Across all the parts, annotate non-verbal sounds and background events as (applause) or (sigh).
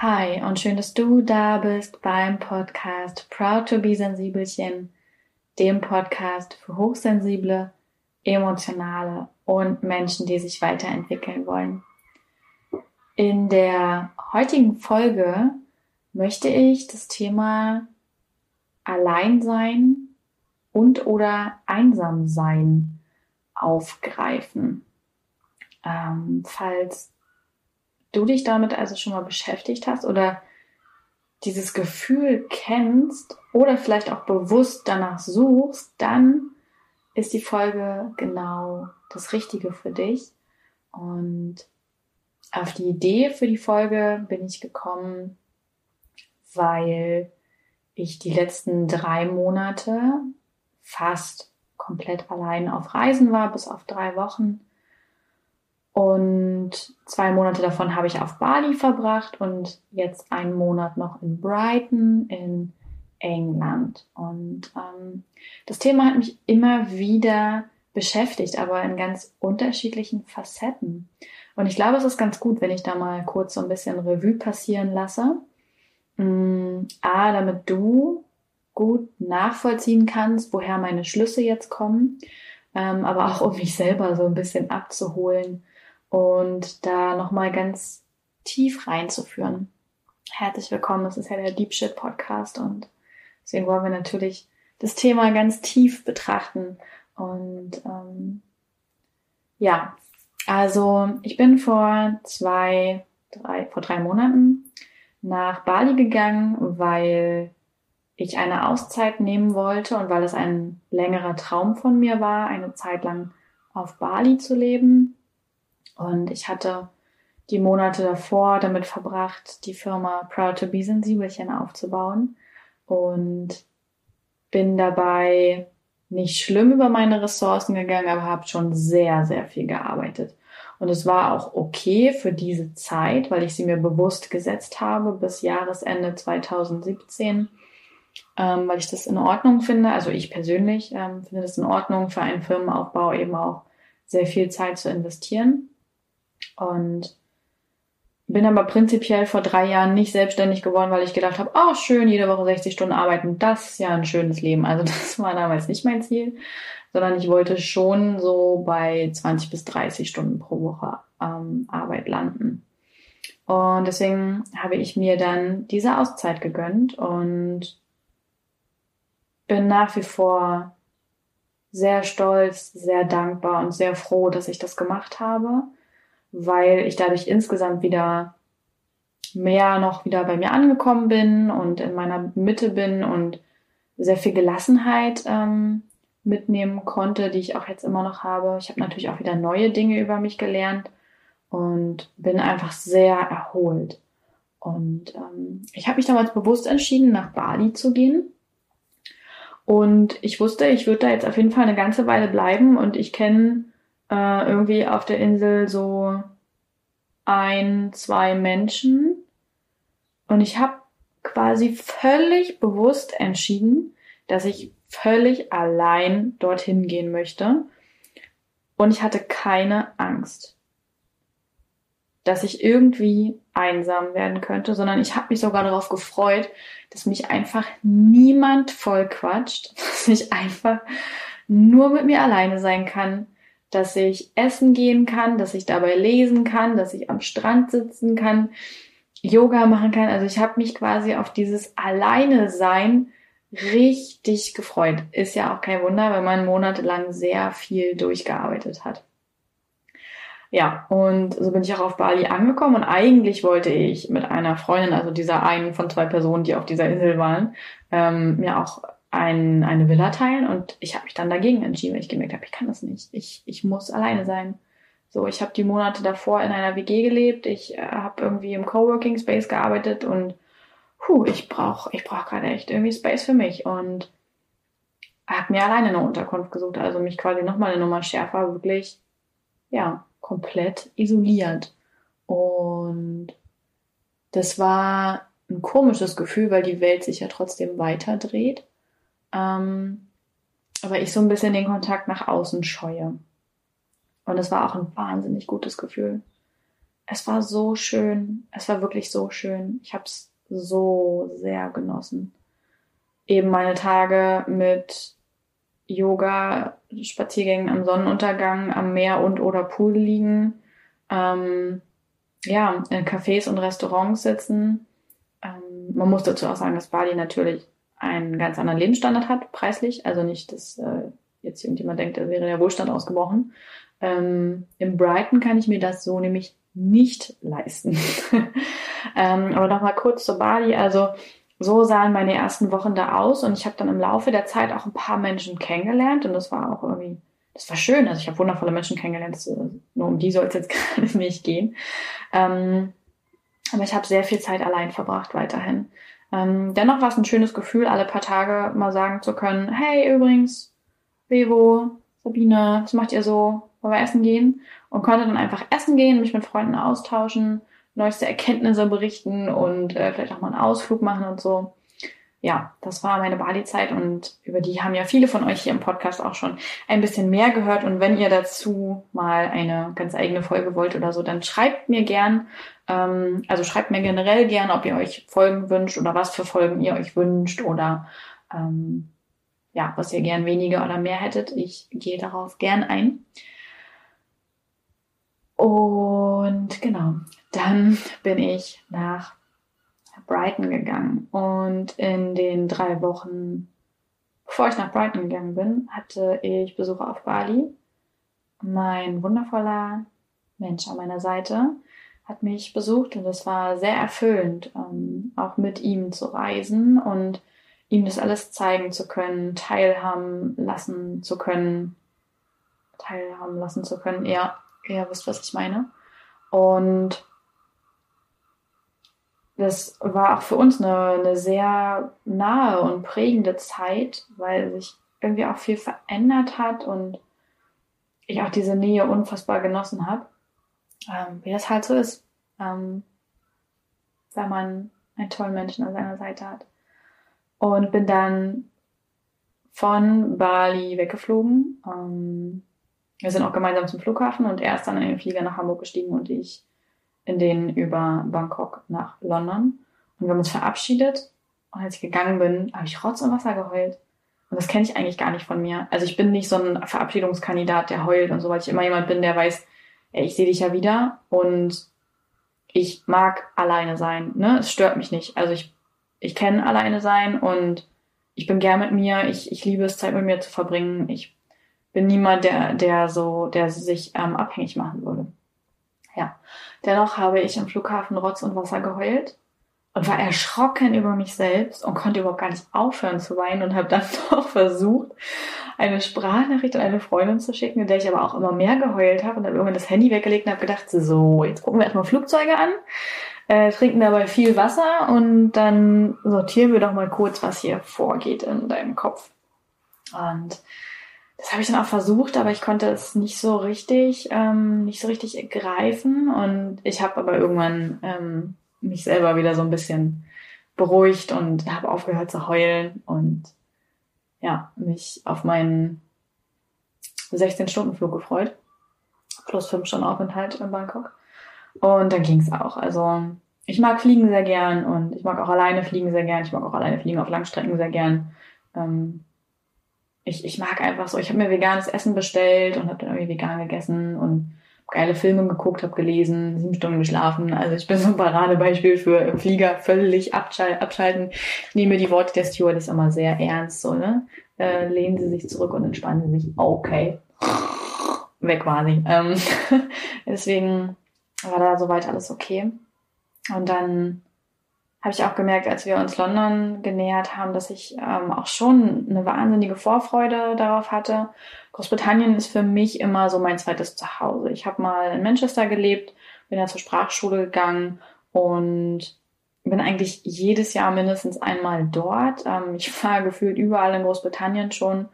Hi und schön, dass du da bist beim Podcast Proud to be Sensibelchen, dem Podcast für hochsensible, emotionale und Menschen, die sich weiterentwickeln wollen. In der heutigen Folge möchte ich das Thema Alleinsein und oder Einsamsein aufgreifen. Ähm, falls du dich damit also schon mal beschäftigt hast oder dieses Gefühl kennst oder vielleicht auch bewusst danach suchst, dann ist die Folge genau das Richtige für dich. Und auf die Idee für die Folge bin ich gekommen, weil ich die letzten drei Monate fast komplett allein auf Reisen war, bis auf drei Wochen und zwei Monate davon habe ich auf Bali verbracht und jetzt einen Monat noch in Brighton in England. Und ähm, das Thema hat mich immer wieder beschäftigt, aber in ganz unterschiedlichen Facetten. Und ich glaube, es ist ganz gut, wenn ich da mal kurz so ein bisschen Revue passieren lasse. Mm, A, damit du gut nachvollziehen kannst, woher meine Schlüsse jetzt kommen, ähm, aber auch um mich selber so ein bisschen abzuholen und da nochmal ganz tief reinzuführen. Herzlich willkommen, das ist ja der Deep Shit Podcast und deswegen wollen wir natürlich das Thema ganz tief betrachten. Und ähm, ja, also ich bin vor zwei, drei, vor drei Monaten nach Bali gegangen, weil ich eine Auszeit nehmen wollte und weil es ein längerer Traum von mir war, eine Zeit lang auf Bali zu leben. Und ich hatte die Monate davor damit verbracht, die Firma Proud to Be Sensibelchen aufzubauen und bin dabei nicht schlimm über meine Ressourcen gegangen, aber habe schon sehr, sehr viel gearbeitet. Und es war auch okay für diese Zeit, weil ich sie mir bewusst gesetzt habe bis Jahresende 2017, ähm, weil ich das in Ordnung finde. Also ich persönlich ähm, finde das in Ordnung, für einen Firmenaufbau eben auch sehr viel Zeit zu investieren. Und bin aber prinzipiell vor drei Jahren nicht selbstständig geworden, weil ich gedacht habe, oh schön, jede Woche 60 Stunden arbeiten, das ist ja ein schönes Leben. Also (laughs) das war damals nicht mein Ziel, sondern ich wollte schon so bei 20 bis 30 Stunden pro Woche ähm, Arbeit landen. Und deswegen habe ich mir dann diese Auszeit gegönnt und bin nach wie vor sehr stolz, sehr dankbar und sehr froh, dass ich das gemacht habe weil ich dadurch insgesamt wieder mehr noch wieder bei mir angekommen bin und in meiner Mitte bin und sehr viel Gelassenheit ähm, mitnehmen konnte, die ich auch jetzt immer noch habe. Ich habe natürlich auch wieder neue Dinge über mich gelernt und bin einfach sehr erholt. Und ähm, ich habe mich damals bewusst entschieden, nach Bali zu gehen. Und ich wusste, ich würde da jetzt auf jeden Fall eine ganze Weile bleiben und ich kenne äh, irgendwie auf der Insel so ein, zwei Menschen. Und ich habe quasi völlig bewusst entschieden, dass ich völlig allein dorthin gehen möchte. Und ich hatte keine Angst, dass ich irgendwie einsam werden könnte, sondern ich habe mich sogar darauf gefreut, dass mich einfach niemand voll quatscht, (laughs) dass ich einfach nur mit mir alleine sein kann, dass ich essen gehen kann, dass ich dabei lesen kann, dass ich am Strand sitzen kann, Yoga machen kann. Also ich habe mich quasi auf dieses Alleine sein richtig gefreut. Ist ja auch kein Wunder, wenn man monatelang sehr viel durchgearbeitet hat. Ja, und so bin ich auch auf Bali angekommen und eigentlich wollte ich mit einer Freundin, also dieser einen von zwei Personen, die auf dieser Insel waren, ähm, mir auch ein, eine Villa teilen und ich habe mich dann dagegen entschieden, weil ich gemerkt habe, ich kann das nicht. Ich, ich muss alleine sein. So, ich habe die Monate davor in einer WG gelebt, ich äh, habe irgendwie im Coworking Space gearbeitet und puh, ich brauche ich brauch gerade echt irgendwie Space für mich und habe mir alleine eine Unterkunft gesucht, also mich quasi nochmal eine Nummer schärfer, wirklich, ja, komplett isoliert. Und das war ein komisches Gefühl, weil die Welt sich ja trotzdem weiter dreht. Ähm, aber ich so ein bisschen den Kontakt nach außen scheue. Und es war auch ein wahnsinnig gutes Gefühl. es war so schön. Es war wirklich so schön. Ich habe es so sehr genossen. Eben meine Tage mit Yoga, Spaziergängen am Sonnenuntergang, am Meer und oder Pool liegen. Ähm, ja, in Cafés und Restaurants sitzen. Ähm, man muss dazu auch sagen, dass Bali natürlich einen ganz anderen Lebensstandard hat, preislich. Also nicht, dass äh, jetzt irgendjemand denkt, da wäre der Wohlstand ausgebrochen. Ähm, in Brighton kann ich mir das so nämlich nicht leisten. (laughs) ähm, aber noch mal kurz zu Bali. Also so sahen meine ersten Wochen da aus und ich habe dann im Laufe der Zeit auch ein paar Menschen kennengelernt und das war auch irgendwie, das war schön. Also ich habe wundervolle Menschen kennengelernt. Das, nur um die soll es jetzt (laughs) gerade nicht gehen. Ähm, aber ich habe sehr viel Zeit allein verbracht weiterhin. Ähm, dennoch war es ein schönes Gefühl, alle paar Tage mal sagen zu können, hey übrigens, Bevo, Sabine, was macht ihr so? Wollen wir essen gehen? Und konnte dann einfach essen gehen, mich mit Freunden austauschen, neueste Erkenntnisse berichten und äh, vielleicht auch mal einen Ausflug machen und so. Ja, das war meine Bali-Zeit und über die haben ja viele von euch hier im Podcast auch schon ein bisschen mehr gehört. Und wenn ihr dazu mal eine ganz eigene Folge wollt oder so, dann schreibt mir gern. Ähm, also schreibt mir generell gern, ob ihr euch Folgen wünscht oder was für Folgen ihr euch wünscht oder ähm, ja, was ihr gern weniger oder mehr hättet. Ich gehe darauf gern ein. Und genau, dann bin ich nach Brighton gegangen. Und in den drei Wochen, bevor ich nach Brighton gegangen bin, hatte ich Besuche auf Bali. Mein wundervoller Mensch an meiner Seite hat mich besucht und es war sehr erfüllend, ähm, auch mit ihm zu reisen und ihm das alles zeigen zu können, teilhaben lassen zu können, teilhaben lassen zu können. Ja, ihr wisst, was ich meine. Und das war auch für uns eine, eine sehr nahe und prägende Zeit, weil sich irgendwie auch viel verändert hat und ich auch diese Nähe unfassbar genossen habe. Ähm, wie das halt so ist, ähm, wenn man einen tollen Menschen an seiner Seite hat. Und bin dann von Bali weggeflogen. Ähm, wir sind auch gemeinsam zum Flughafen und er ist dann in den Flieger nach Hamburg gestiegen und ich in den über Bangkok nach London. Und wir haben uns verabschiedet. Und als ich gegangen bin, habe ich Rotz und Wasser geheult. Und das kenne ich eigentlich gar nicht von mir. Also ich bin nicht so ein Verabschiedungskandidat, der heult und so, weil ich immer jemand bin, der weiß, ey, ich sehe dich ja wieder und ich mag alleine sein. Ne? Es stört mich nicht. Also ich, ich kenne alleine sein und ich bin gern mit mir. Ich, ich liebe es, Zeit mit mir zu verbringen. Ich bin niemand, der, der so, der sich ähm, abhängig machen würde. Ja. Dennoch habe ich im Flughafen Rotz und Wasser geheult und war erschrocken über mich selbst und konnte überhaupt gar nicht aufhören zu weinen und habe dann (laughs) doch versucht, eine Sprachnachricht an eine Freundin zu schicken, in der ich aber auch immer mehr geheult habe und habe irgendwann das Handy weggelegt und habe gedacht, so, jetzt gucken wir erstmal Flugzeuge an, äh, trinken dabei viel Wasser und dann sortieren wir doch mal kurz, was hier vorgeht in deinem Kopf. Und das habe ich dann auch versucht, aber ich konnte es nicht so richtig, ähm, nicht so richtig greifen. Und ich habe aber irgendwann ähm, mich selber wieder so ein bisschen beruhigt und habe aufgehört zu heulen und ja, mich auf meinen 16-Stunden-Flug gefreut. Plus 5 Stunden Aufenthalt in Bangkok. Und dann ging es auch. Also ich mag Fliegen sehr gern und ich mag auch alleine fliegen sehr gern. Ich mag auch alleine fliegen auf Langstrecken sehr gern. Ähm, ich, ich mag einfach so, ich habe mir veganes Essen bestellt und habe dann irgendwie vegan gegessen und geile Filme geguckt, habe gelesen, sieben Stunden geschlafen. Also ich bin so ein Paradebeispiel für im Flieger völlig abschal abschalten. Ich nehme die Worte der Stewardess immer sehr ernst, so, ne? Äh, lehnen Sie sich zurück und entspannen Sie sich. Okay. Weg quasi. Ähm, (laughs) deswegen war da soweit alles okay. Und dann habe ich auch gemerkt, als wir uns London genähert haben, dass ich ähm, auch schon eine wahnsinnige Vorfreude darauf hatte. Großbritannien ist für mich immer so mein zweites Zuhause. Ich habe mal in Manchester gelebt, bin da zur Sprachschule gegangen und bin eigentlich jedes Jahr mindestens einmal dort. Ähm, ich (laughs) war gefühlt überall in Großbritannien schon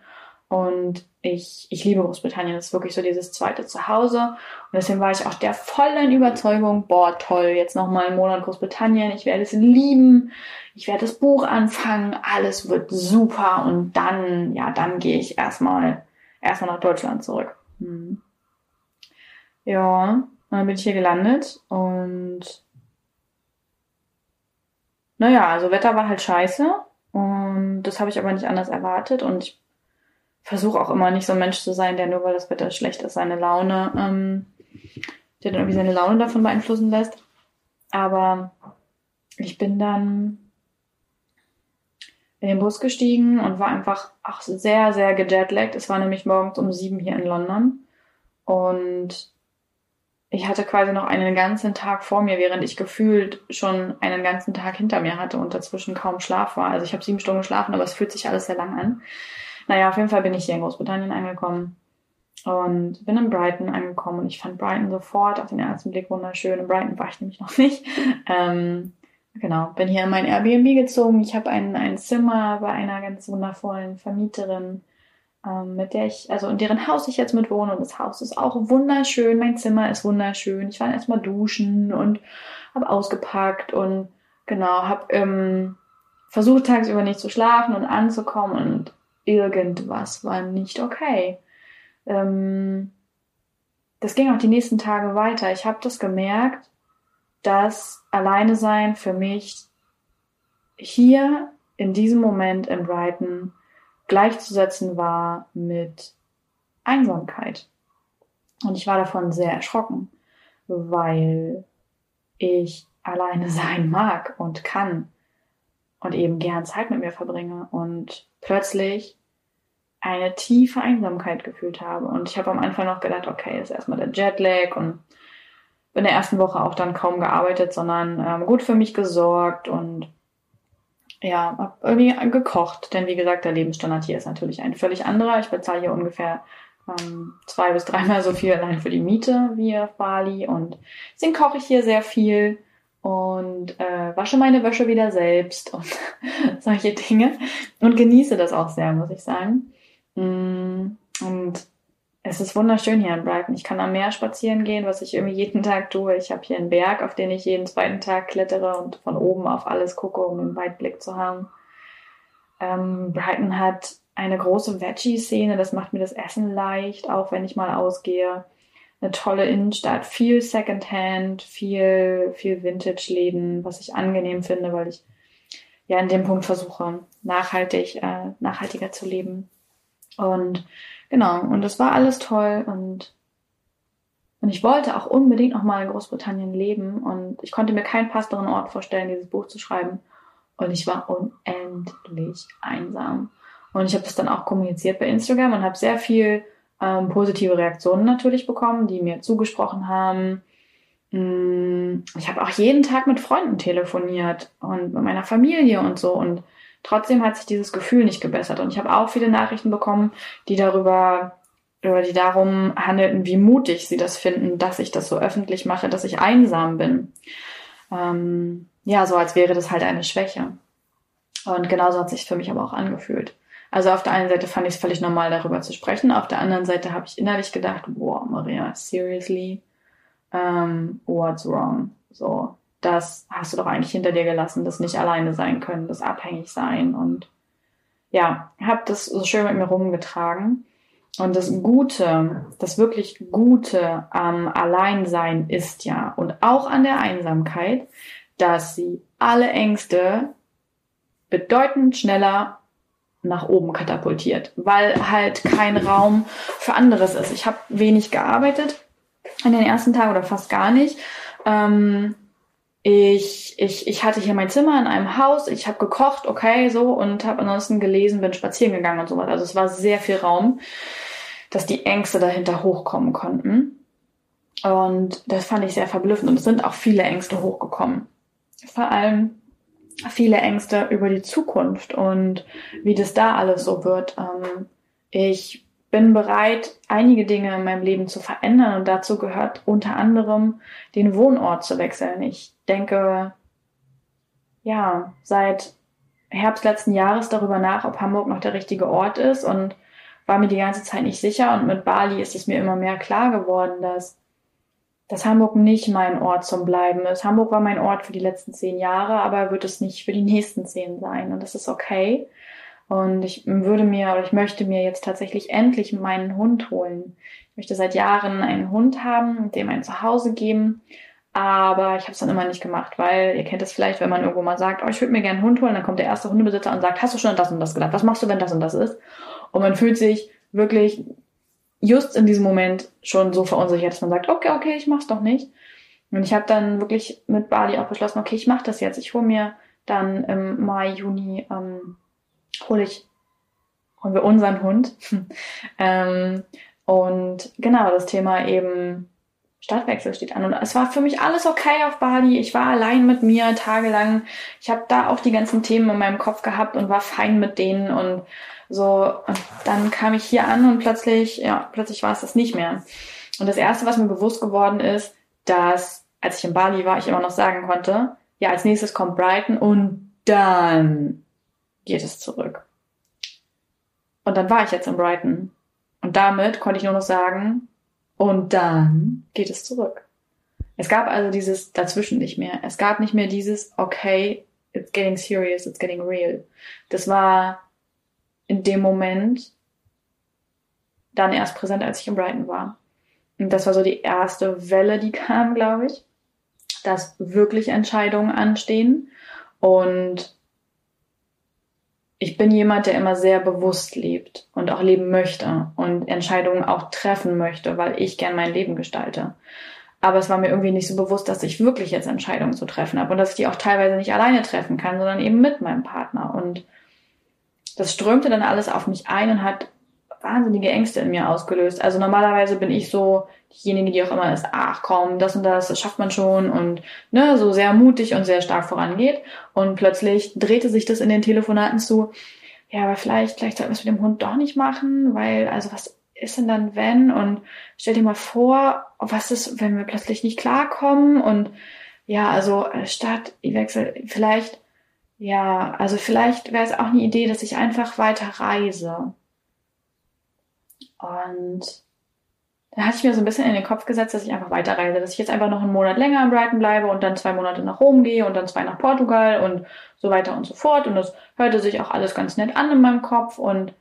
und ich, ich liebe Großbritannien. Das ist wirklich so dieses zweite Zuhause. Und deswegen war ich auch der vollen Überzeugung, boah, toll, jetzt nochmal einen Monat Großbritannien. Ich werde es lieben. Ich werde das Buch anfangen. Alles wird super. Und dann, ja, dann gehe ich erstmal, erstmal nach Deutschland zurück. Hm. Ja. Und dann bin ich hier gelandet und naja, also Wetter war halt scheiße und das habe ich aber nicht anders erwartet und ich versuche auch immer nicht so ein Mensch zu sein, der nur weil das Wetter schlecht ist, seine Laune, ähm, der dann irgendwie seine Laune davon beeinflussen lässt. Aber ich bin dann in den Bus gestiegen und war einfach auch sehr, sehr gejetlaggt. Es war nämlich morgens um sieben hier in London. Und ich hatte quasi noch einen ganzen Tag vor mir, während ich gefühlt schon einen ganzen Tag hinter mir hatte und dazwischen kaum Schlaf war. Also ich habe sieben Stunden geschlafen, aber es fühlt sich alles sehr lang an. Naja, auf jeden Fall bin ich hier in Großbritannien angekommen und bin in Brighton angekommen und ich fand Brighton sofort auf den ersten Blick wunderschön. In Brighton war ich nämlich noch nicht. (laughs) Ähm, genau, bin hier in mein Airbnb gezogen. Ich habe ein, ein Zimmer bei einer ganz wundervollen Vermieterin, ähm, mit der ich, also in deren Haus ich jetzt mit wohne. Und das Haus ist auch wunderschön. Mein Zimmer ist wunderschön. Ich war erstmal duschen und habe ausgepackt und genau, habe ähm, versucht tagsüber nicht zu schlafen und anzukommen und irgendwas war nicht okay. Ähm, das ging auch die nächsten Tage weiter. Ich habe das gemerkt, dass alleine sein für mich hier in diesem Moment in Brighton gleichzusetzen war mit Einsamkeit. Und ich war davon sehr erschrocken, weil ich alleine sein mag und kann und eben gern Zeit mit mir verbringe und plötzlich eine tiefe Einsamkeit gefühlt habe. Und ich habe am Anfang noch gedacht, okay, ist erstmal der Jetlag und in der ersten Woche auch dann kaum gearbeitet, sondern ähm, gut für mich gesorgt und ja, habe irgendwie gekocht. Denn wie gesagt, der Lebensstandard hier ist natürlich ein völlig anderer. Ich bezahle hier ungefähr ähm, zwei bis dreimal so viel allein für die Miete wie auf Bali. Und deswegen koche ich hier sehr viel und äh, wasche meine Wäsche wieder selbst und (laughs) solche Dinge. Und genieße das auch sehr, muss ich sagen. Mm, und es ist wunderschön hier in Brighton. Ich kann am Meer spazieren gehen, was ich irgendwie jeden Tag tue. Ich habe hier einen Berg, auf den ich jeden zweiten Tag klettere und von oben auf alles gucke, um einen Weitblick zu haben. Ähm, Brighton hat eine große Veggie-Szene, das macht mir das Essen leicht, auch wenn ich mal ausgehe. Eine tolle Innenstadt, viel Secondhand, viel, viel Vintage-Läden, was ich angenehm finde, weil ich ja in dem Punkt versuche, nachhaltig, äh, nachhaltiger zu leben. Und Genau, und das war alles toll und, und ich wollte auch unbedingt noch mal in Großbritannien leben und ich konnte mir keinen passenderen Ort vorstellen, dieses Buch zu schreiben. Und ich war unendlich einsam. Und ich habe das dann auch kommuniziert bei Instagram und habe sehr viel ähm, positive Reaktionen natürlich bekommen, die mir zugesprochen haben. Mm, ich habe auch jeden Tag mit Freunden telefoniert und mit meiner Familie und so. Und Trotzdem hat sich dieses Gefühl nicht gebessert. Und ich habe auch viele Nachrichten bekommen, die darüber, oder die darum handelten, wie mutig sie das finden, dass ich das so öffentlich mache, dass ich einsam bin. Ähm, ja, so als wäre das halt eine Schwäche. Und genauso hat sich für mich aber auch angefühlt. Also auf der einen Seite fand ich es völlig normal, darüber zu sprechen. Auf der anderen Seite habe ich innerlich gedacht, boah, Maria, seriously? Um, ähm, what's wrong? So, das hast du doch eigentlich hinter dir gelassen, das nicht alleine sein können, das abhängig sein und ja, habe das so schön mit mir rumgetragen. Und das Gute, das wirklich Gute am Alleinsein ist ja und auch an der Einsamkeit, dass sie alle Ängste bedeutend schneller nach oben katapultiert, weil halt kein Raum für anderes ist. Ich habe wenig gearbeitet in den ersten Tagen oder fast gar nicht. Ähm, ich, ich, ich hatte hier mein Zimmer in einem Haus, ich habe gekocht, okay, so, und habe ansonsten gelesen, bin spazieren gegangen und so weiter. Also es war sehr viel Raum, dass die Ängste dahinter hochkommen konnten. Und das fand ich sehr verblüffend. Und es sind auch viele Ängste hochgekommen. Vor allem viele Ängste über die Zukunft und wie das da alles so wird. Ähm, ich bin bereit, einige Dinge in meinem Leben zu verändern und dazu gehört unter anderem den Wohnort zu wechseln. Ich denke, ja, seit Herbst letzten Jahres darüber nach, ob Hamburg noch der richtige Ort ist und war mir die ganze Zeit nicht sicher. Und mit Bali ist es mir immer mehr klar geworden, dass, dass Hamburg nicht mein Ort zum Bleiben ist. Hamburg war mein Ort für die letzten zehn Jahre, aber wird es nicht für die nächsten zehn sein. Und das ist okay. Und ich würde mir oder ich möchte mir jetzt tatsächlich endlich meinen Hund holen. Ich möchte seit Jahren einen Hund haben, dem ein Zuhause geben. Aber ich habe es dann immer nicht gemacht, weil ihr kennt es vielleicht, wenn man irgendwo mal sagt, oh, ich würde mir gerne einen Hund holen, dann kommt der erste Hundebesitzer und sagt, hast du schon das und das gedacht? Was machst du, wenn das und das ist? Und man fühlt sich wirklich just in diesem Moment schon so verunsichert, dass man sagt, okay, okay, ich mach's doch nicht. Und ich habe dann wirklich mit Bali auch beschlossen, okay, ich mache das jetzt. Ich hole mir dann im Mai, Juni, ähm, hole ich, holen wir unseren Hund. (laughs) ähm, und genau, das Thema eben Stadtwechsel steht an. Und es war für mich alles okay auf Bali. Ich war allein mit mir tagelang. Ich habe da auch die ganzen Themen in meinem Kopf gehabt und war fein mit denen und so, und dann kam ich hier an und plötzlich, ja, plötzlich war es das nicht mehr. Und das erste, was mir bewusst geworden ist, dass, als ich in Bali war, ich immer noch sagen konnte, ja, als nächstes kommt Brighton und dann geht es zurück. Und dann war ich jetzt in Brighton. Und damit konnte ich nur noch sagen, und dann geht es zurück. Es gab also dieses dazwischen nicht mehr. Es gab nicht mehr dieses, okay, it's getting serious, it's getting real. Das war in dem Moment dann erst präsent, als ich in Brighton war. Und das war so die erste Welle, die (laughs) kam, glaube ich, dass wirklich Entscheidungen anstehen. Und ich bin jemand, der immer sehr bewusst lebt und auch leben möchte und Entscheidungen auch treffen möchte, weil ich gern mein Leben gestalte. Aber es war mir irgendwie nicht so bewusst, dass ich wirklich jetzt Entscheidungen zu treffen habe und dass ich die auch teilweise nicht alleine treffen kann, sondern eben mit meinem Partner. Und das strömte dann alles auf mich ein und hat wahnsinnige Ängste in mir ausgelöst. Also normalerweise bin ich so diejenige, die auch immer ist, ach komm, das und das, das schafft man schon und ne, so sehr mutig und sehr stark vorangeht. Und plötzlich drehte sich das in den Telefonaten zu, ja, aber vielleicht, vielleicht sollten wir es mit dem Hund doch nicht machen, weil, also was ist denn dann wenn? Und stell dir mal vor, was ist, wenn wir plötzlich nicht klarkommen? Und ja, also statt, ich wechsle, vielleicht ja, also vielleicht wäre es auch eine Idee, dass ich einfach weiter reise. Und dann hatte ich mir so ein bisschen in den Kopf gesetzt, dass ich einfach weiterreise, dass ich jetzt einfach noch einen Monat länger in Brighton bleibe und dann zwei Monate nach Rom gehe und dann zwei nach Portugal und so weiter und so fort. Und das hörte sich auch alles ganz nett an in meinem Kopf. Und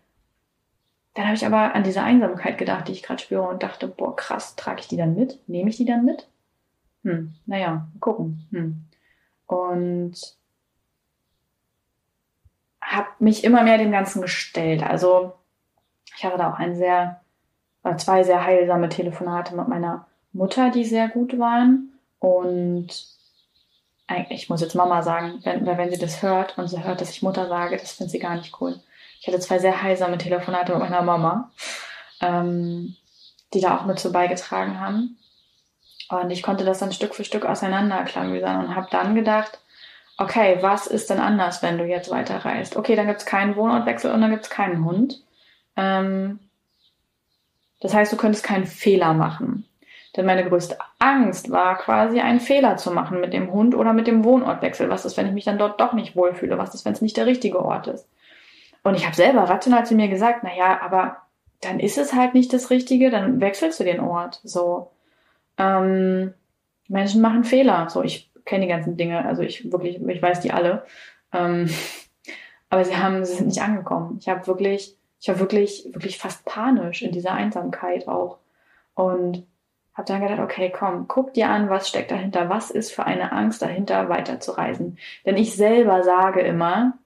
dann habe ich aber an diese Einsamkeit gedacht, die ich gerade spüre und dachte, boah, krass, trage ich die dann mit? Nehme ich die dann mit? Hm, naja, gucken. Hm. Und habe mich immer mehr dem Ganzen gestellt. Also ich hatte da auch ein sehr, zwei sehr heilsame Telefonate mit meiner Mutter, die sehr gut waren. Und ich muss jetzt Mama sagen, wenn, wenn sie das hört und sie hört, dass ich Mutter sage, das findet sie gar nicht cool. Ich hatte zwei sehr heilsame Telefonate mit meiner Mama, ähm, die da auch mit so beigetragen haben. Und ich konnte das dann Stück für Stück auseinanderklamüsern und habe dann gedacht, okay, was ist denn anders, wenn du jetzt weiterreist? Okay, dann gibt es keinen Wohnortwechsel und dann gibt es keinen Hund. Ähm, das heißt, du könntest keinen Fehler machen. Denn meine größte Angst war quasi einen Fehler zu machen mit dem Hund oder mit dem Wohnortwechsel. Was ist, wenn ich mich dann dort doch nicht wohlfühle? Was ist, wenn es nicht der richtige Ort ist? Und ich habe selber rational zu mir gesagt, na ja, aber dann ist es halt nicht das Richtige, dann wechselst du den Ort. So. Ähm, Menschen machen Fehler. So, ich kenne die ganzen Dinge, also ich wirklich, ich weiß die alle. Ähm, (laughs) aber sie haben, sie sind nicht angekommen. Ich habe wirklich, ich war wirklich, wirklich fast panisch in dieser Einsamkeit auch. Und habe dann gedacht, okay, komm, guck dir an, was steckt dahinter, was ist für eine Angst dahinter, weiterzureisen. Denn ich selber sage immer,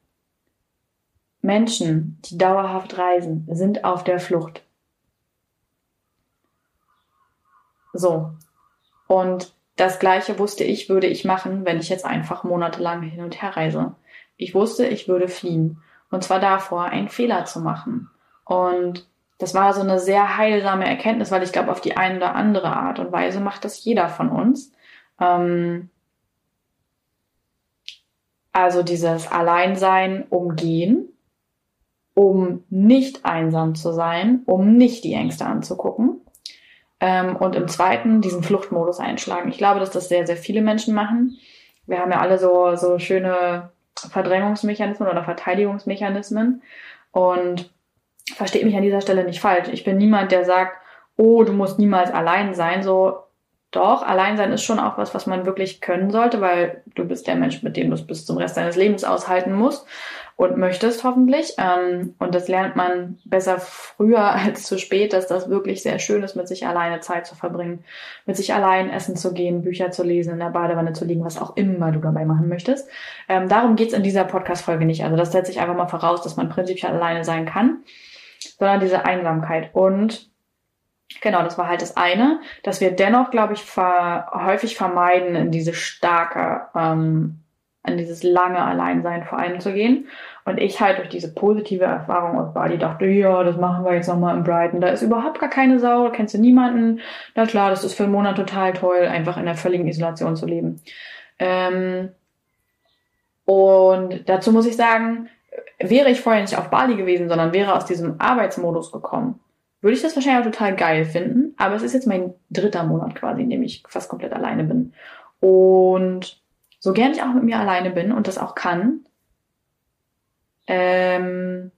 Menschen, die dauerhaft reisen, sind auf der Flucht. So. Und das gleiche wusste ich, würde ich machen, wenn ich jetzt einfach monatelang hin und her reise. Ich wusste, ich würde fliehen. Und zwar davor, einen Fehler zu machen. Und das war so eine sehr heilsame Erkenntnis, weil ich glaube, auf die eine oder andere Art und Weise macht das jeder von uns. Ähm also dieses Alleinsein umgehen, um nicht einsam zu sein, um nicht die Ängste anzugucken ähm, und im zweiten diesen Fluchtmodus einschlagen. Ich glaube, dass das sehr, sehr viele Menschen machen. Wir haben ja alle so, so schöne Verdrängungsmechanismen oder Verteidigungsmechanismen. Und versteht mich an dieser Stelle nicht falsch. Ich bin niemand, der sagt, oh, du musst niemals allein sein. So, doch, allein sein ist schon auch was, was man wirklich können sollte, weil du bist der Mensch, mit dem du es bis zum Rest deines Lebens aushalten musst. Und möchtest hoffentlich. Ähm, und das lernt man besser früher (laughs) als zu spät, dass das wirklich sehr schön ist, mit sich alleine Zeit zu verbringen, mit sich allein essen zu gehen, Bücher zu lesen, in der Badewanne zu liegen, was auch immer du dabei machen möchtest. Ähm, darum geht's in dieser Podcast-Folge nicht. Also das setze ich einfach mal voraus, dass man prinzipiell alleine sein kann, sondern diese Einsamkeit. Und Genau, das war halt das eine, dass wir dennoch, glaube ich, ver häufig vermeiden, in diese starke, ähm, in dieses lange Alleinsein vor allem zu gehen. Und ich halt durch diese positive Erfahrung aus Bali dachte, ja, das machen wir jetzt nochmal in Brighton. Da ist überhaupt gar keine Sau, da kennst du niemanden. Na klar, das ist für einen Monat total toll, einfach in der völligen Isolation zu leben. Ähm, und dazu muss ich sagen, wäre ich vorher nicht auf Bali gewesen, sondern wäre aus diesem Arbeitsmodus gekommen, würde ich das wahrscheinlich auch total geil finden. Aber es ist jetzt mein dritter Monat quasi, in dem ich fast komplett alleine bin. Und so gern ich auch mit mir alleine bin und das auch kann, ähm,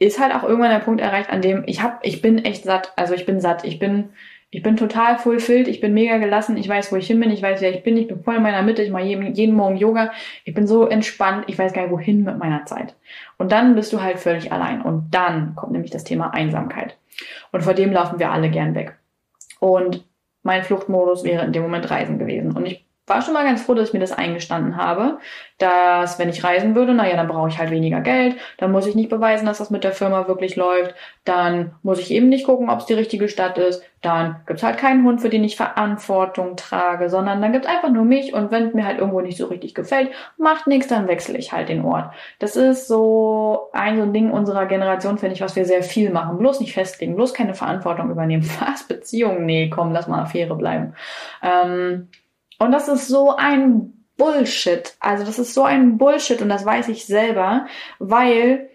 ist halt auch irgendwann der Punkt erreicht, an dem ich hab, ich bin echt satt. Also ich bin satt. Ich bin ich bin total fulfilled, ich bin mega gelassen, ich weiß, wo ich hin bin, ich weiß, wer ich bin, ich bin voll in meiner Mitte, ich mache jeden, jeden Morgen Yoga, ich bin so entspannt, ich weiß gar nicht, wohin mit meiner Zeit. Und dann bist du halt völlig allein. Und dann kommt nämlich das Thema Einsamkeit. Und vor dem laufen wir alle gern weg. Und mein Fluchtmodus wäre in dem Moment Reisen gewesen. Und ich war schon mal ganz froh, dass ich mir das eingestanden habe, dass wenn ich reisen würde, naja, dann brauche ich halt weniger Geld, dann muss ich nicht beweisen, dass das mit der Firma wirklich läuft, dann muss ich eben nicht gucken, ob es die richtige Stadt ist, dann gibt's halt keinen Hund, für den ich Verantwortung trage, sondern dann gibt's einfach nur mich und wenn mir halt irgendwo nicht so richtig gefällt, macht nichts, dann wechsle ich halt den Ort. Das ist so ein so ein Ding unserer Generation, finde ich, was wir sehr viel machen. Bloß nicht festlegen, bloß keine Verantwortung übernehmen. (laughs) Was? Beziehungen? Nee, komm, lass mal Affäre bleiben. Ähm, und das ist so ein Bullshit. Also das ist so ein Bullshit und das weiß ich selber, weil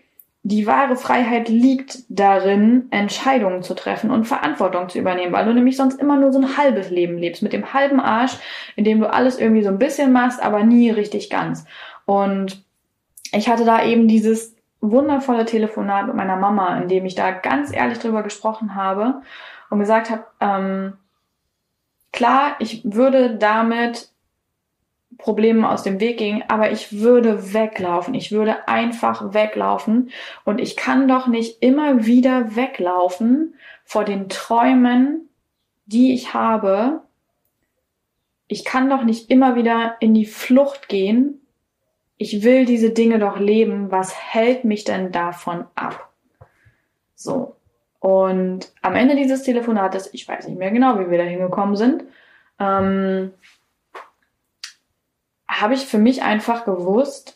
die wahre Freiheit liegt darin, Entscheidungen zu treffen und Verantwortung zu übernehmen, weil du nämlich sonst immer nur so ein halbes Leben lebst, mit dem halben Arsch, in dem du alles irgendwie so ein bisschen machst, aber nie richtig ganz. Und ich hatte da eben dieses wundervolle Telefonat mit meiner Mama, in dem ich da ganz ehrlich drüber gesprochen habe und gesagt habe, ähm, Klar, ich würde damit Problemen aus dem Weg gehen, aber ich würde weglaufen. Ich würde einfach weglaufen. Und ich kann doch nicht immer wieder weglaufen vor den Träumen, die ich habe. Ich kann doch nicht immer wieder in die Flucht gehen. Ich will diese Dinge doch leben. Was hält mich denn davon ab? So. Und am Ende dieses Telefonates, ich weiß nicht mehr genau, wie wir da hingekommen sind, ähm, habe ich für mich einfach gewusst,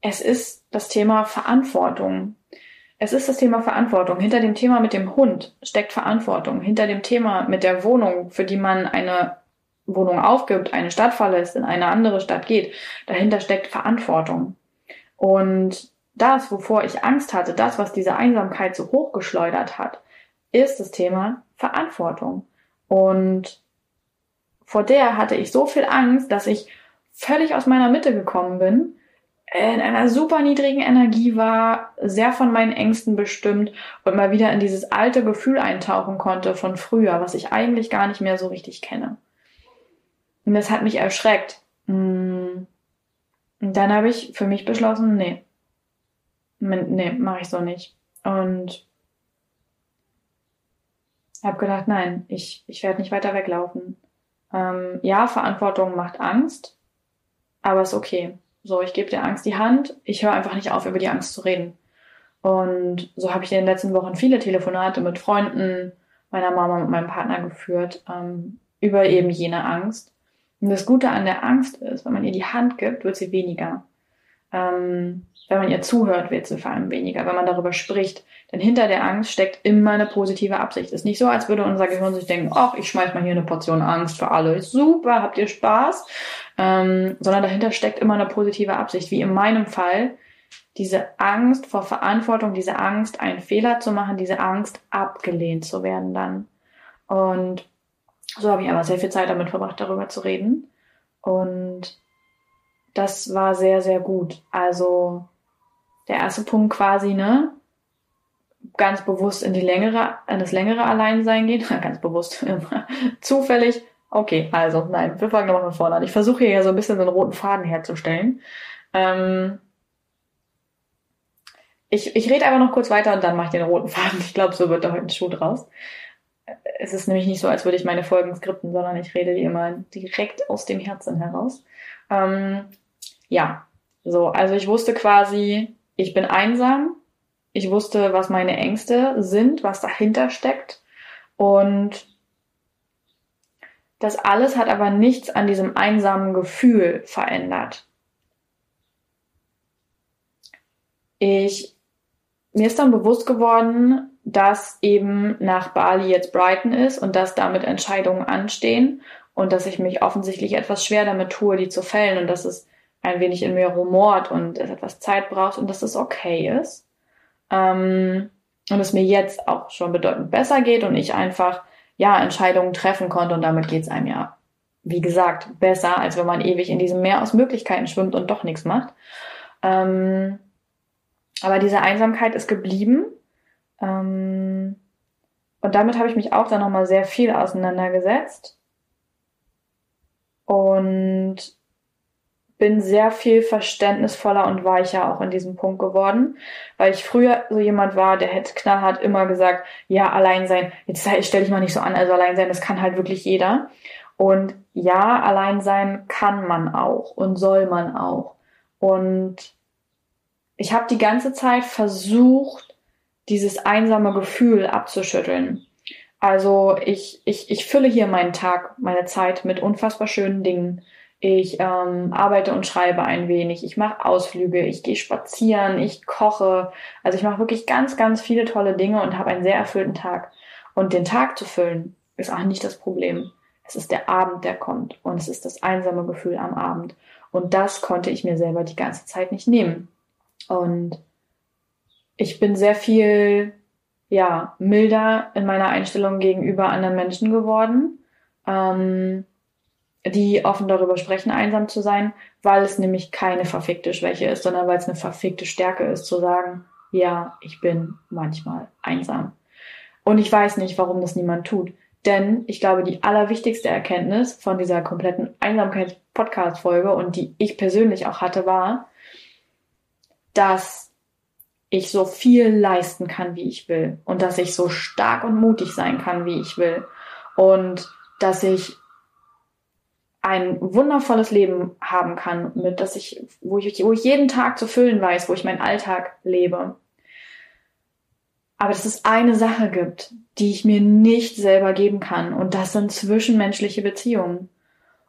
es ist das Thema Verantwortung. Es ist das Thema Verantwortung. Hinter dem Thema mit dem Hund steckt Verantwortung. Hinter dem Thema mit der Wohnung, für die man eine Wohnung aufgibt, eine Stadt verlässt, in eine andere Stadt geht, dahinter steckt Verantwortung. Und das, wovor ich Angst hatte, das, was diese Einsamkeit so hochgeschleudert hat, ist das Thema Verantwortung. Und vor der hatte ich so viel Angst, dass ich völlig aus meiner Mitte gekommen bin, in einer super niedrigen Energie war, sehr von meinen Ängsten bestimmt und mal wieder in dieses alte Gefühl eintauchen konnte von früher, was ich eigentlich gar nicht mehr so richtig kenne. Und das hat mich erschreckt. Mm. Und dann habe ich für mich beschlossen, nee, nee, mache ich so nicht. Und habe gedacht, nein, ich, ich werde nicht weiter weglaufen. Ähm, ja, Verantwortung macht Angst, aber ist okay. So, ich gebe der Angst die Hand, ich höre einfach nicht auf, über die Angst zu reden. Und so habe ich in den letzten Wochen viele Telefonate mit Freunden, meiner Mama, mit meinem Partner geführt, ähm, über eben jene Angst. Und das Gute an der Angst ist, wenn man ihr die Hand gibt, wird sie weniger. Ähm, wenn man ihr zuhört, wird sie vor allem weniger, wenn man darüber spricht. Denn hinter der Angst steckt immer eine positive Absicht. Ist nicht so, als würde unser Gehirn sich denken, ach, ich schmeiß mal hier eine Portion Angst für alle. Super, habt ihr Spaß? Ähm, sondern dahinter steckt immer eine positive Absicht. Wie in meinem Fall, diese Angst vor Verantwortung, diese Angst, einen Fehler zu machen, diese Angst, abgelehnt zu werden dann. Und so habe ich aber sehr viel Zeit damit verbracht, darüber zu reden. Und das war sehr, sehr gut. Also der erste Punkt quasi, ne? Ganz bewusst in die längere, in das längere Alleinsein gehen. (laughs) Ganz bewusst. Zufällig. Okay, also nein, wir fangen nochmal von vorne an. Ich versuche hier ja so ein bisschen so einen roten Faden herzustellen. Ähm, ich, ich rede einfach noch kurz weiter und dann mache ich den roten Faden. Ich glaube, so wird da heute ein Schuh draus. Es ist nämlich nicht so, als würde ich meine Folgen skripten, sondern ich rede wie immer direkt aus dem Herzen heraus. Ähm, ja, so, also ich wusste quasi, ich bin einsam. Ich wusste, was meine Ängste sind, was dahinter steckt. Und das alles hat aber nichts an diesem einsamen Gefühl verändert. Ich, mir ist dann bewusst geworden, dass eben nach Bali jetzt Brighton ist und dass damit Entscheidungen anstehen und dass ich mich offensichtlich etwas schwer damit tue, die zu fällen und dass es ein wenig in mir rumort und es etwas Zeit braucht und dass es okay ist. Ähm, und es mir jetzt auch schon bedeutend besser geht und ich einfach ja Entscheidungen treffen konnte und damit geht's einem ja, wie gesagt, besser, als wenn man ewig in diesem Meer aus Möglichkeiten schwimmt und doch nichts macht. Ähm, aber diese Einsamkeit ist geblieben. Ähm, und damit habe ich mich auch dann nochmal sehr viel auseinandergesetzt. Und bin sehr viel verständnisvoller und weicher auch in diesem Punkt geworden, weil ich früher so jemand war, der hätte knallhart immer gesagt, ja, allein sein, jetzt stell dich mal nicht so an, also allein sein, das kann halt wirklich jeder. Und ja, allein sein kann man auch und soll man auch. Und ich habe die ganze Zeit versucht, dieses einsame Gefühl abzuschütteln. Also ich, ich, ich fülle hier meinen Tag, meine Zeit mit unfassbar schönen Dingen. Ich ähm, arbeite und schreibe ein wenig. Ich mache Ausflüge. Ich gehe spazieren. Ich koche. Also ich mache wirklich ganz, ganz viele tolle Dinge und habe einen sehr erfüllten Tag. Und den Tag zu füllen ist auch nicht das Problem. Es ist der Abend, der kommt. Und es ist das einsame Gefühl am Abend. Und das konnte ich mir selber die ganze Zeit nicht nehmen. Und ich bin sehr viel, ja, milder in meiner Einstellung gegenüber anderen Menschen geworden, ähm, die offen darüber sprechen, einsam zu sein, weil es nämlich keine verfickte Schwäche ist, sondern weil es eine verfickte Stärke ist, zu sagen, ja, ich bin manchmal einsam. Und ich weiß nicht, warum das niemand tut. Denn ich glaube, die allerwichtigste Erkenntnis von dieser kompletten Einsamkeits-Podcast-Folge und die ich persönlich auch hatte, war, dass ich so viel leisten kann, wie ich will und dass ich so stark und mutig sein kann, wie ich will und dass ich ein wundervolles Leben haben kann, mit dass ich, wo ich, wo ich jeden Tag zu füllen weiß, wo ich meinen Alltag lebe. Aber dass es eine Sache gibt, die ich mir nicht selber geben kann, und das sind zwischenmenschliche Beziehungen.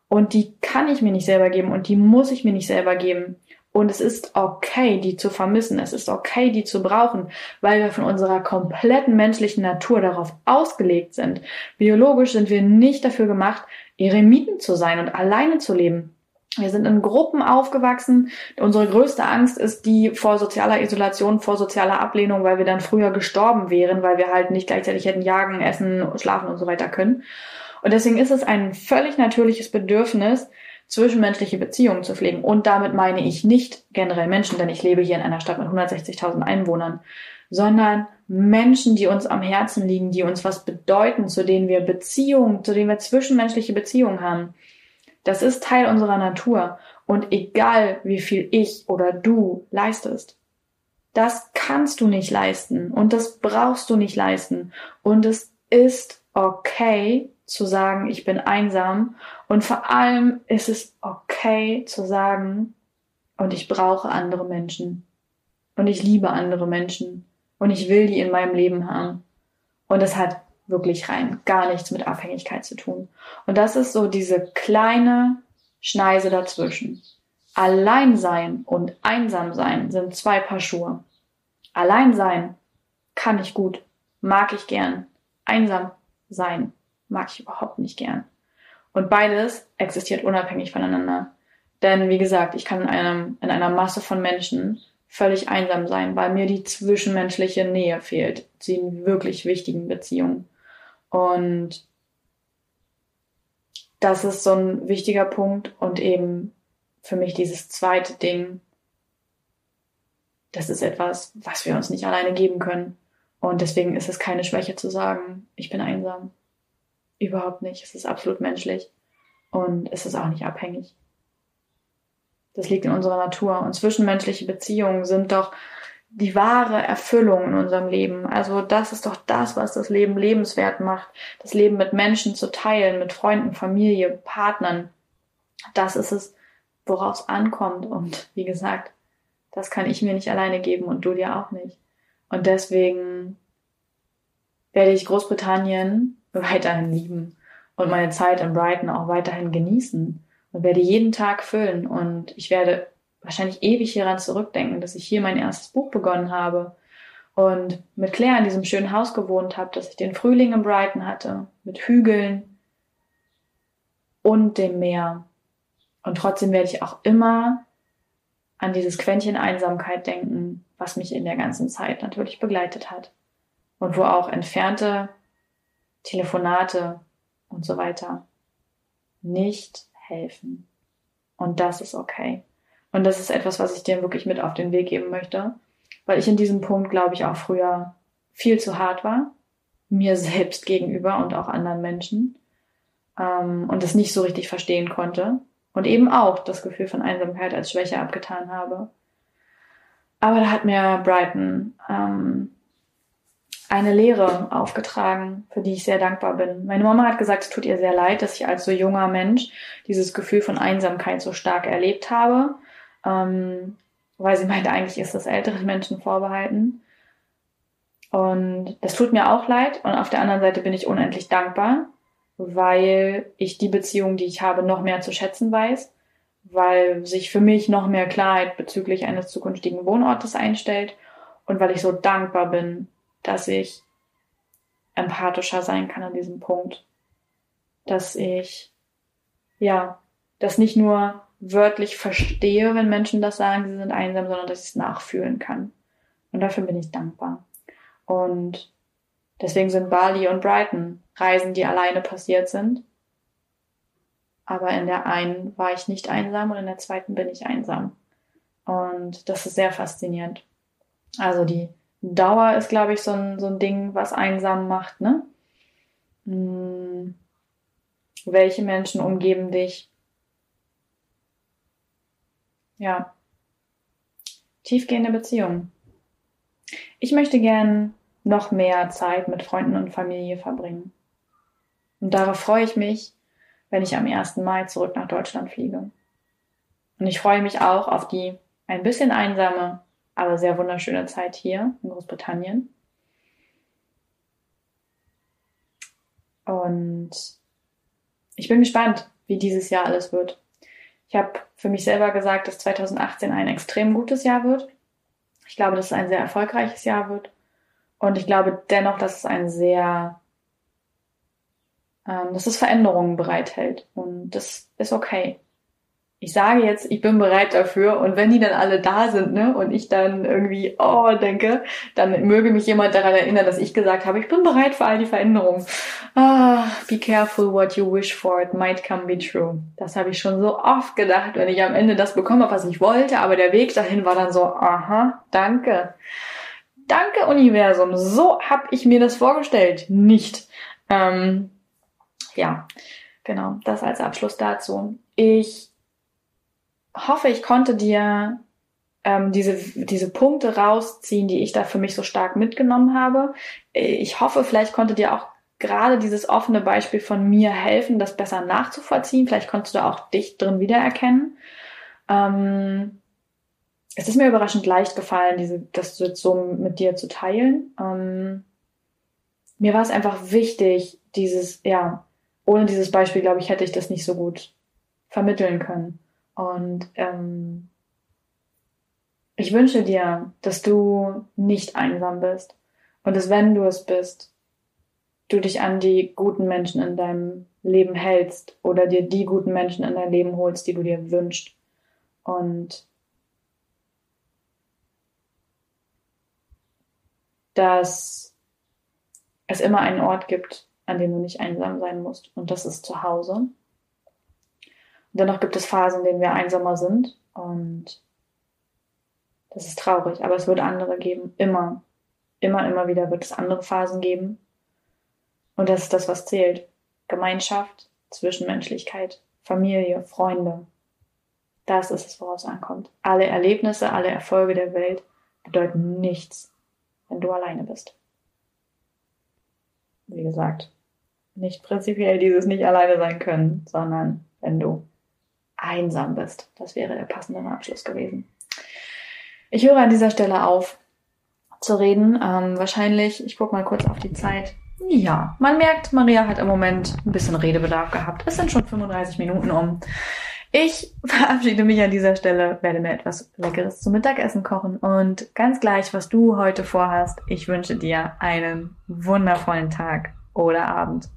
Und die kann ich mir nicht selber geben und die muss ich mir nicht selber geben. Und es ist okay, die zu vermissen. Es ist okay, die zu brauchen, weil wir von unserer kompletten menschlichen Natur darauf ausgelegt sind. Biologisch sind wir nicht dafür gemacht, Eremiten zu sein und alleine zu leben. Wir sind in Gruppen aufgewachsen. Unsere größte Angst ist die vor sozialer Isolation, vor sozialer Ablehnung, weil wir dann früher gestorben wären, weil wir halt nicht gleichzeitig hätten jagen, essen, schlafen und so weiter können. Und deswegen ist es ein völlig natürliches Bedürfnis, zwischenmenschliche Beziehungen zu pflegen. Und damit meine ich nicht generell Menschen, denn ich lebe hier in einer Stadt mit 160.000 Einwohnern, sondern Menschen, die uns am Herzen liegen, die uns was bedeuten, zu denen wir Beziehungen, zu denen wir zwischenmenschliche Beziehungen haben. Das ist Teil unserer Natur. Und egal, wie viel ich oder du leistest, das kannst du nicht leisten und das brauchst du nicht leisten. Und es ist okay, zu sagen, ich bin einsam. Und vor allem ist es okay zu sagen, und ich brauche andere Menschen. Und ich liebe andere Menschen. Und ich will die in meinem Leben haben. Und es hat wirklich rein gar nichts mit Abhängigkeit zu tun. Und das ist so diese kleine Schneise dazwischen. Allein sein und einsam sein sind zwei Paar Schuhe. Allein sein kann ich gut, mag ich gern. Einsam sein mag ich überhaupt nicht gern. Und beides existiert unabhängig voneinander. Denn wie gesagt, ich kann in, einem, in einer Masse von Menschen völlig einsam sein, weil mir die zwischenmenschliche Nähe fehlt, zu wirklich wichtigen Beziehungen. Und das ist so ein wichtiger Punkt und eben für mich dieses zweite Ding, das ist etwas, was wir uns nicht alleine geben können. Und deswegen ist es keine Schwäche zu sagen, ich bin einsam. Überhaupt nicht. Es ist absolut menschlich und es ist auch nicht abhängig. Das liegt in unserer Natur. Und zwischenmenschliche Beziehungen sind doch die wahre Erfüllung in unserem Leben. Also das ist doch das, was das Leben lebenswert macht. Das Leben mit Menschen zu teilen, mit Freunden, Familie, Partnern. Das ist es, worauf es ankommt. Und wie gesagt, das kann ich mir nicht alleine geben und du dir auch nicht. Und deswegen werde ich Großbritannien weiterhin lieben und meine Zeit in Brighton auch weiterhin genießen und werde jeden Tag füllen und ich werde wahrscheinlich ewig hieran zurückdenken, dass ich hier mein erstes Buch begonnen habe und mit Claire in diesem schönen Haus gewohnt habe, dass ich den Frühling in Brighton hatte, mit Hügeln und dem Meer. Und trotzdem werde ich auch immer an dieses Quäntchen Einsamkeit denken, was mich in der ganzen Zeit natürlich begleitet hat. Und wo auch entfernte Telefonate und so weiter nicht helfen. Und das ist okay. Und das ist etwas, was ich dir wirklich mit auf den Weg geben möchte, weil ich in diesem Punkt, glaube ich, auch früher viel zu hart war, mir (laughs) selbst gegenüber und auch anderen Menschen ähm, und es nicht so richtig verstehen konnte und eben auch das Gefühl von Einsamkeit als Schwäche abgetan habe. Aber da hat mir Brighton ähm, eine Lehre aufgetragen, für die ich sehr dankbar bin. Meine Mama hat gesagt, es tut ihr sehr leid, dass ich als so junger Mensch dieses Gefühl von Einsamkeit so stark erlebt habe, ähm, weil sie meinte, eigentlich ist das älteren Menschen vorbehalten. Und das tut mir auch leid. Und auf der anderen Seite bin ich unendlich dankbar, weil ich die Beziehung, die ich habe, noch mehr zu schätzen weiß, weil sich für mich noch mehr Klarheit bezüglich eines zukünftigen Wohnortes einstellt und weil ich so dankbar bin, dass ich empathischer sein kann an diesem Punkt. Dass ich, ja, das nicht nur wörtlich verstehe, wenn Menschen das sagen, sie sind einsam, sondern dass ich es nachfühlen kann. Und dafür bin ich dankbar. Und deswegen sind Bali und Brighton Reisen, die alleine passiert sind. Aber in der einen war ich nicht einsam und in der zweiten bin ich einsam. Und das ist sehr faszinierend. Also die Dauer ist, glaube ich, so ein, so ein Ding, was einsam macht, ne? Hm. Welche Menschen umgeben dich? Ja. Tiefgehende Beziehungen. Ich möchte gern noch mehr Zeit mit Freunden und Familie verbringen. Und darauf freue ich mich, wenn ich am 1. Mai zurück nach Deutschland fliege. Und ich freue mich auch auf die ein bisschen einsame aber sehr wunderschöne Zeit hier in Großbritannien. Und ich bin gespannt, wie dieses Jahr alles wird. Ich habe für mich selber gesagt, dass 2018 ein extrem gutes Jahr wird. Ich glaube, dass es ein sehr erfolgreiches Jahr wird. Und ich glaube dennoch, dass es ein sehr, ähm, dass es Veränderungen bereithält. Und das ist okay ich sage jetzt, ich bin bereit dafür und wenn die dann alle da sind, ne, und ich dann irgendwie, oh, denke, dann möge mich jemand daran erinnern, dass ich gesagt habe, ich bin bereit für all die Veränderungen. Ah, be careful what you wish for, it might come be true. Das habe ich schon so oft gedacht, wenn ich am Ende das bekomme, was ich wollte, aber der Weg dahin war dann so, aha, danke. Danke, Universum. So habe ich mir das vorgestellt. Nicht. Ähm, ja, genau, das als Abschluss dazu. Ich hoffe, ich konnte dir ähm, diese, diese Punkte rausziehen, die ich da für mich so stark mitgenommen habe. Ich hoffe, vielleicht konnte dir auch gerade dieses offene Beispiel von mir helfen, das besser nachzuvollziehen. Vielleicht konntest du da auch dich drin wiedererkennen. Ähm, es ist mir überraschend leicht gefallen, diese, das jetzt so mit dir zu teilen. Ähm, mir war es einfach wichtig, dieses, ja, ohne dieses Beispiel, glaube ich, hätte ich das nicht so gut vermitteln können. Und ähm, ich wünsche dir, dass du nicht einsam bist und dass wenn du es bist, du dich an die guten Menschen in deinem Leben hältst oder dir die guten Menschen in dein Leben holst, die du dir wünschst. Und dass es immer einen Ort gibt, an dem du nicht einsam sein musst. Und das ist zu Hause. Dennoch gibt es Phasen, in denen wir einsamer sind und das ist traurig, aber es wird andere geben. Immer, immer, immer wieder wird es andere Phasen geben. Und das ist das, was zählt. Gemeinschaft, Zwischenmenschlichkeit, Familie, Freunde. Das ist es, woraus es ankommt. Alle Erlebnisse, alle Erfolge der Welt bedeuten nichts, wenn du alleine bist. Wie gesagt, nicht prinzipiell dieses nicht alleine sein können, sondern wenn du einsam bist. Das wäre der passende Abschluss gewesen. Ich höre an dieser Stelle auf zu reden. Ähm, wahrscheinlich, ich gucke mal kurz auf die Zeit. Ja, man merkt, Maria hat im Moment ein bisschen Redebedarf gehabt. Es sind schon 35 Minuten um. Ich (laughs) verabschiede mich an dieser Stelle, werde mir etwas Leckeres zum Mittagessen kochen und ganz gleich, was du heute vorhast, ich wünsche dir einen wundervollen Tag oder Abend